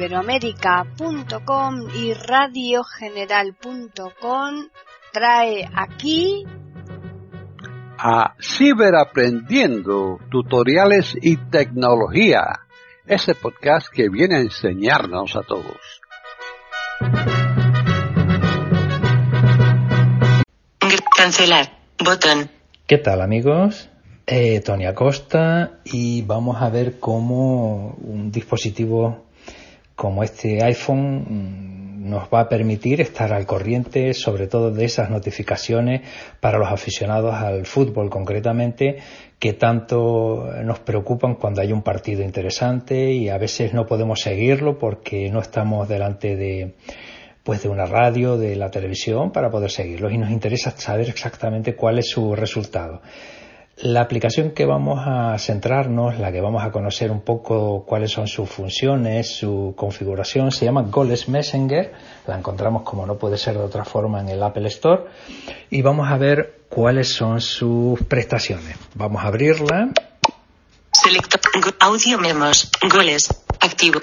iberoamérica.com y radiogeneral.com trae aquí a Ciberaprendiendo, tutoriales y tecnología, ese podcast que viene a enseñarnos a todos. Cancelar, botón. ¿Qué tal amigos? Eh, Tony Acosta y vamos a ver cómo un dispositivo como este iPhone mm, nos va a permitir estar al corriente sobre todo de esas notificaciones para los aficionados al fútbol concretamente que tanto nos preocupan cuando hay un partido interesante y a veces no podemos seguirlo porque no estamos delante de pues de una radio, de la televisión para poder seguirlos y nos interesa saber exactamente cuál es su resultado. La aplicación que vamos a centrarnos, la que vamos a conocer un poco cuáles son sus funciones, su configuración, se llama Goles Messenger. La encontramos como no puede ser de otra forma en el Apple Store. Y vamos a ver cuáles son sus prestaciones. Vamos a abrirla. Selecto audio memos. Goles. Activo.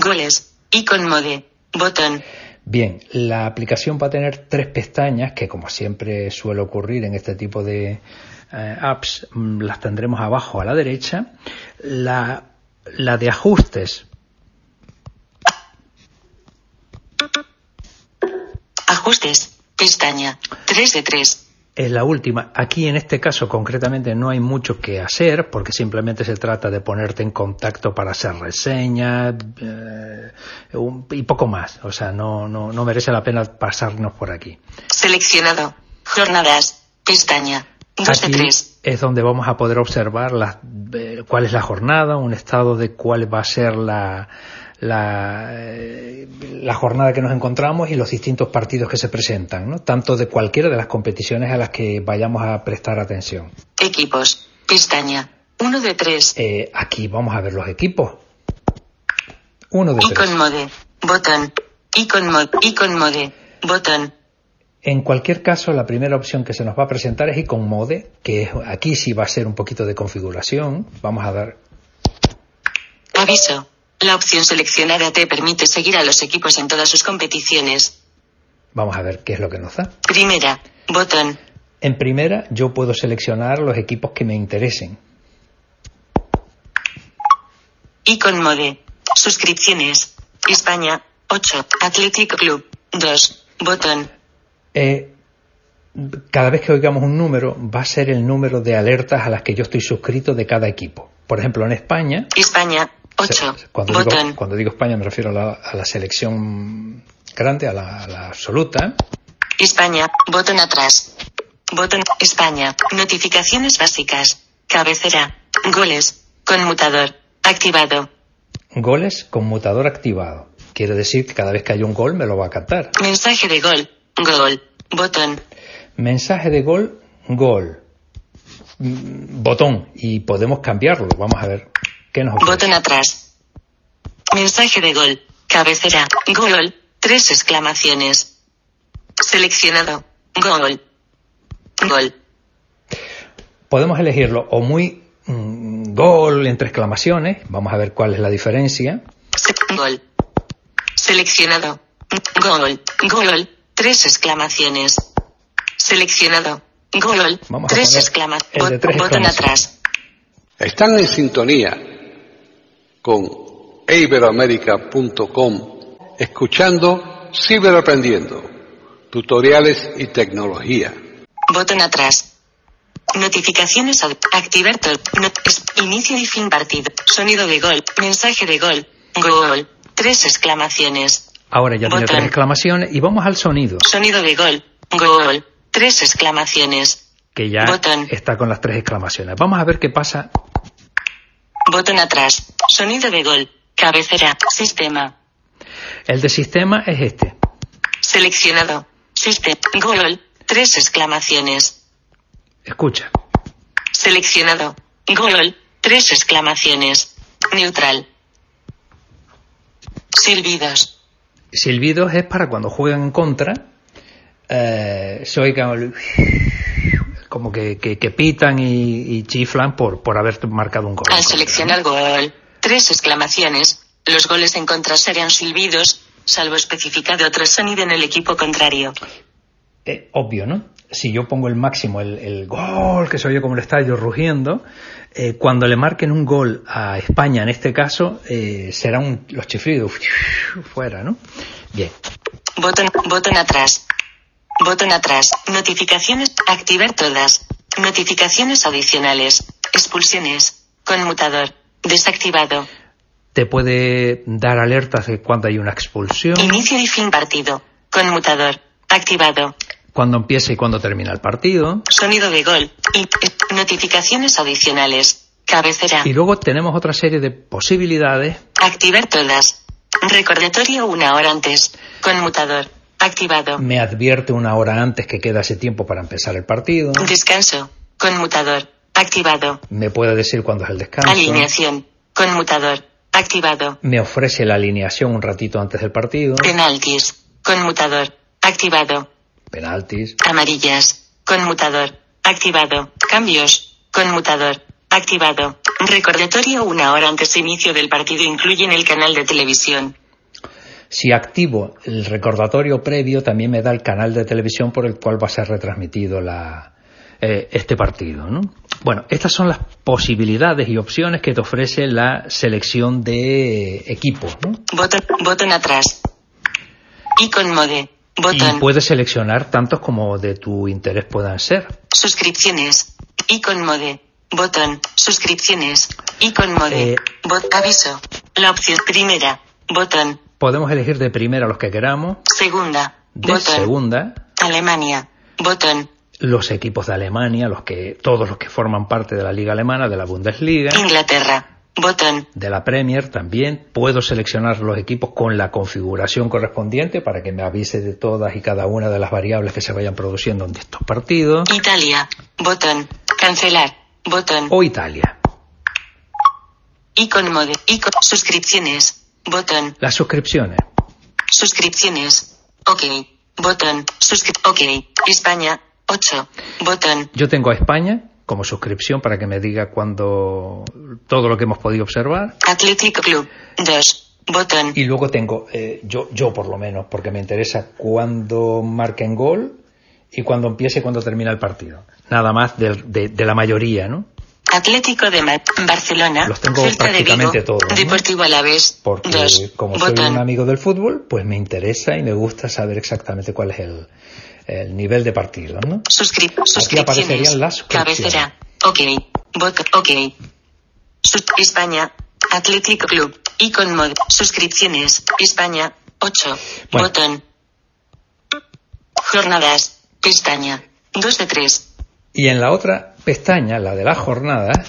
goles. Icon mode. Botón. Bien, la aplicación va a tener tres pestañas que como siempre suele ocurrir en este tipo de eh, apps mm, las tendremos abajo a la derecha. La, la de ajustes. Ajustes, pestaña, 3 de 3 es la última. Aquí en este caso concretamente no hay mucho que hacer porque simplemente se trata de ponerte en contacto para hacer reseñas eh, y poco más. O sea, no, no, no merece la pena pasarnos por aquí. Seleccionado. Jornadas. Pestaña. Aquí es donde vamos a poder observar la, eh, cuál es la jornada, un estado de cuál va a ser la, la, eh, la, jornada que nos encontramos y los distintos partidos que se presentan, ¿no? tanto de cualquiera de las competiciones a las que vayamos a prestar atención. Equipos, pestaña, uno de tres. Eh, aquí vamos a ver los equipos. Uno de Icon mode, botón, icon mode, icon mode, botón. En cualquier caso, la primera opción que se nos va a presentar es Icon Mode, que aquí sí va a ser un poquito de configuración. Vamos a dar. Aviso. La opción seleccionada te permite seguir a los equipos en todas sus competiciones. Vamos a ver qué es lo que nos da. Primera. Botón. En primera, yo puedo seleccionar los equipos que me interesen. Icon Mode. Suscripciones. España. 8. Athletic Club. 2. Botón. Eh, cada vez que oigamos un número, va a ser el número de alertas a las que yo estoy suscrito de cada equipo. Por ejemplo, en España. España, 8. Cuando, Digo, cuando digo España me refiero a la, selección grande, a la, absoluta. España, botón atrás. Botón España, notificaciones básicas. Cabecera, goles, conmutador, activado. Goles, conmutador activado. Quiere decir que cada vez que hay un gol me lo va a captar. Mensaje de gol, Gol. Botón. Mensaje de gol. Gol. Mm, botón. Y podemos cambiarlo. Vamos a ver. ¿Qué nos ofrece? Botón atrás. Mensaje de gol. Cabecera. Gol. Tres exclamaciones. Seleccionado. Gol. Gol. Podemos elegirlo o muy mm, gol entre exclamaciones. Vamos a ver cuál es la diferencia. gol. Seleccionado. Gol. Gol. Tres exclamaciones. Seleccionado. Gol. tres exclamaciones. Botón atrás. Están en sintonía con iberoamerica.com escuchando Ciberaprendiendo, tutoriales y tecnología. Botón atrás. Notificaciones activar todo. inicio y fin partido. Sonido de gol. Mensaje de gol. Gol. Tres exclamaciones. Ahora ya tiene tres exclamaciones y vamos al sonido. Sonido de gol. Gol. Tres exclamaciones. Que ya está con las tres exclamaciones. Vamos a ver qué pasa. Botón atrás. Sonido de gol. Cabecera. Sistema. El de sistema es este. Seleccionado. Sistema. Gol. Tres exclamaciones. Escucha. Seleccionado. Gol. Tres exclamaciones. Neutral. Silbidos. Silbidos es para cuando juegan en contra, eh, se como que, que, pitan y, chiflan por, por haber marcado un gol. Al seleccionar gol, tres exclamaciones, Los goles en contra serán silbidos, salvo especificado otro sonido en el equipo contrario. Eh, obvio, ¿no? Si yo pongo el máximo, el, el gol que se oye como el estadio rugiendo, eh, cuando le marquen un gol a España, en este caso, eh, serán los chiflidos fuera, ¿no? Bien. Botón, botón atrás. Botón atrás. Notificaciones. Activar todas. Notificaciones adicionales. Expulsiones. Conmutador. Desactivado. Te puede dar alertas de cuando hay una expulsión, Inicio y fin partido. Conmutador. Activado. cuando empieza y cuando termina el partido. Sonido de gol. Y, eh, notificaciones adicionales. Cabecera. Y luego tenemos otra serie de posibilidades Activar todas. Recordatorio una hora antes. Conmutador. Activado. me advierte una hora antes que queda ese tiempo para empezar el partido, Descanso. Conmutador. Activado. me puede decir cuándo es el descanso, Alineación. Conmutador. Activado. me ofrece la alineación un ratito antes del partido, Penaltis. Conmutador. Activado. penaltis, Amarillas. Conmutador. Activado. Cambios. Conmutador. Activado. Recordatorio una hora antes de inicio del partido incluyen el canal de televisión. Si activo el recordatorio previo, también me da el canal de televisión por el cual va a ser retransmitido la, eh, este partido. ¿no? Bueno, estas son las posibilidades y opciones que te ofrece la selección de equipos. ¿no? Botón, botón atrás. Icon mode. Y Botón. puedes seleccionar tantos como de tu interés puedan ser. Suscripciones. Icon mode. Botón. Suscripciones. Icon mode. Eh. Bot aviso. La opción primera. Botón. Podemos elegir de primera los que queramos, Segunda. de Botón. segunda Alemania. Botón. los equipos de Alemania, los que todos los que forman parte de la liga alemana, de la Bundesliga, Inglaterra. Botón. de la Premier también. Puedo seleccionar los equipos con la configuración correspondiente para que me avise de todas y cada una de las variables que se vayan produciendo en estos partidos. Italia. Botón. Cancelar. Botón. O Italia. Icon mode. Icon. Suscripciones. Botón. Las suscripciones. Suscripciones. Ok. Botón. Suscri ok. España. 8. Botón. Yo tengo a España como suscripción para que me diga cuando todo lo que hemos podido observar. Atlético Club. 2. Botón. Y luego tengo, eh, yo, yo por lo menos, porque me interesa cuándo marquen gol y cuándo empiece y cuándo termina el partido. Nada más de, de- de la mayoría, ¿no? Atlético de Mar Barcelona. Los tengo Celta de prácticamente Vigo. todos, ¿no? Deportivo Alavés. Porque 2. como soy un amigo del fútbol, pues me interesa y me gusta saber exactamente cuál es el, el nivel de partido, ¿no? Suscri Aquí aparecerían las. Cabecera. Ok. Bot ok. Sus- España. Atlético Club. Icon mod. Suscripciones. España. 8. Bueno. Botón. Jornadas. Pestaña. 2 de 3. Y en la otra pestaña, la de las jornadas,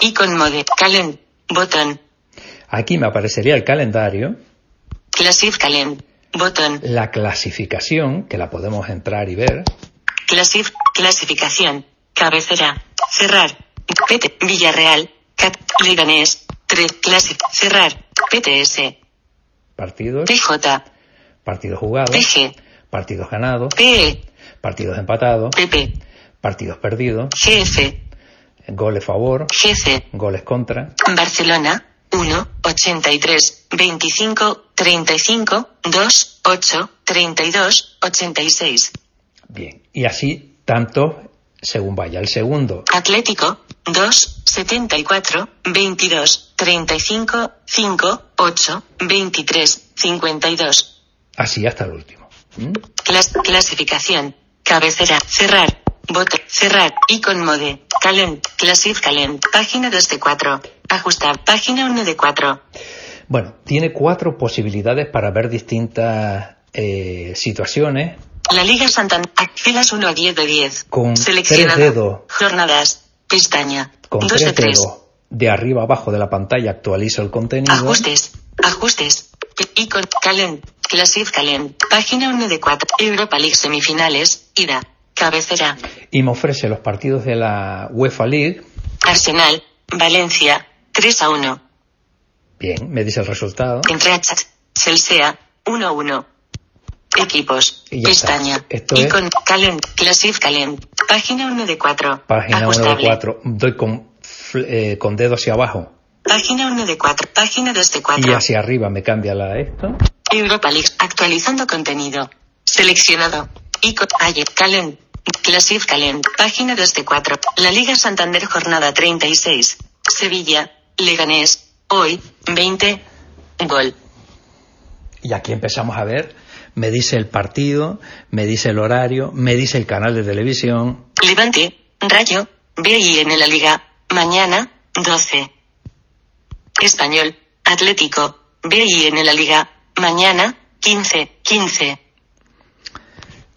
Icon mode. Calend. Botón. aquí me aparecería el calendario, Classic Calend. Botón. la clasificación, que la podemos entrar y ver, Clasif clasificación. Cabecera. Cerrar. PT. Villarreal. Cat. Leganés. 3. Clasic. Cerrar. PTS. partidos, PJ. partidos jugados, PG. partidos ganados, PE. Partidos empatados, PP. partidos perdidos, GF. goles favor, GC. goles contra, Barcelona. 1. 83. 25. 35. 2. 8. 32. 86. bien, y así tanto según vaya el segundo, Atlético, 2, 74, 22, 35, 5, 8, 23, 52. así hasta el último. ¿Mm? Clas- clasificación. Cabecera. Cerrar. Botón. Cerrar. Icon mode. Calend. Classic Calend. Página 2 de 4. Ajustar. Página 1 de 4. Bueno, tiene cuatro posibilidades para ver distintas eh, situaciones La Liga Santander. Filas 1 a 10 de 10. Con Seleccionado. tres dedos. Jornadas. Pestaña. con 2 de tres 3. dedos de arriba abajo de la pantalla actualizo el contenido Ajustes. Ajustes. Icon. Calend. Classic Calend. Página 1 de 4. Europa League semifinales. Ida. Cabecera. y me ofrece los partidos de la UEFA League. Arsenal. Valencia. 3 a 1. Bien, me dice el resultado. Entrachat. Celsea. 1 a 1. Equipos. Pestaña. Esto es- Icon. Calend. Classic Calend. Página 1 de 4. Página 1 de Ajustable. 4. Doy con, eh, con dedo hacia abajo Página 1 de 4. Página 2 de 4. Y hacia arriba me cambia la esto. Europa League. Actualizando contenido. Seleccionado. Ico. Ayer. Calend. Classic Calend. Página 2 de 4. La Liga Santander Jornada 36. Sevilla. Leganés. Hoy. 20. Gol. Y aquí empezamos a ver, me dice el partido, me dice el horario, me dice el canal de televisión. Levante. Rayo. BI en la Liga. Mañana. 12. Español. Atlético. BI en la Liga. Mañana. 15. 15.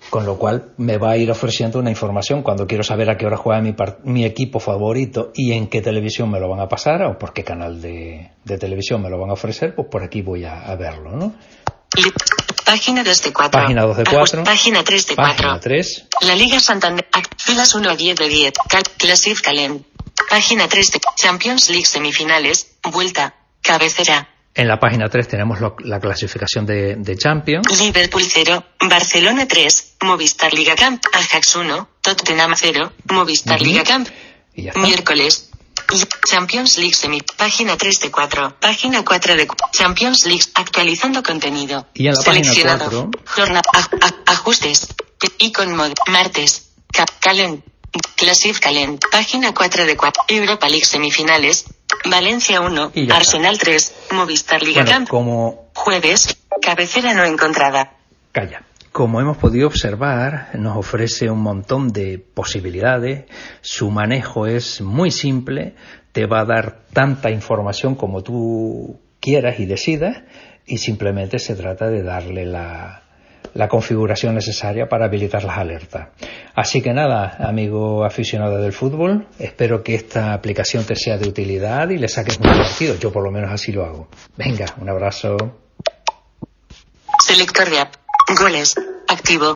Con lo cual me va a ir ofreciendo una información cuando quiero saber a qué hora juega mi, mi equipo favorito y en qué televisión me lo van a pasar o por qué canal de, de televisión me lo van a ofrecer, pues por aquí voy a, a verlo, ¿no? Página 2 de 4. Página 2 de 4. Página 3 de 4. Página 3. La Liga Santander. Ac- Filas 1 a 10 de 10. Cal Classic Calend. Página 3 de Champions League semifinales. Vuelta. Cabecera. En la página 3 tenemos lo- la clasificación de, de Champions. Liverpool 0. Barcelona 3. Movistar Liga Camp. Ajax 1. Tottenham 0. Movistar Ujú. Liga Camp. Y ya está. Miércoles. Champions League semi. Página 3 de 4. Página 4 de Champions League. Actualizando contenido. Y en la página Seleccionado. 4. Jornada. ajustes. Icon mod. Martes. Cap. Classic Calend. Página 4 de 4. Europa League semifinales. Valencia 1. Y ya está. Arsenal 3. Movistar Liga Bueno, Camp. como Jueves. Cabecera no encontrada. Calla. Como hemos podido observar, nos ofrece un montón de posibilidades, su manejo es muy simple, te va a dar tanta información como tú quieras y decidas, y simplemente se trata de darle la, la configuración necesaria para habilitar las alertas. Así que nada, amigo aficionado del fútbol, espero que esta aplicación te sea de utilidad y le saques un partido. Yo por lo menos así lo hago. Venga, un abrazo. Selector de app. Goles. Activo.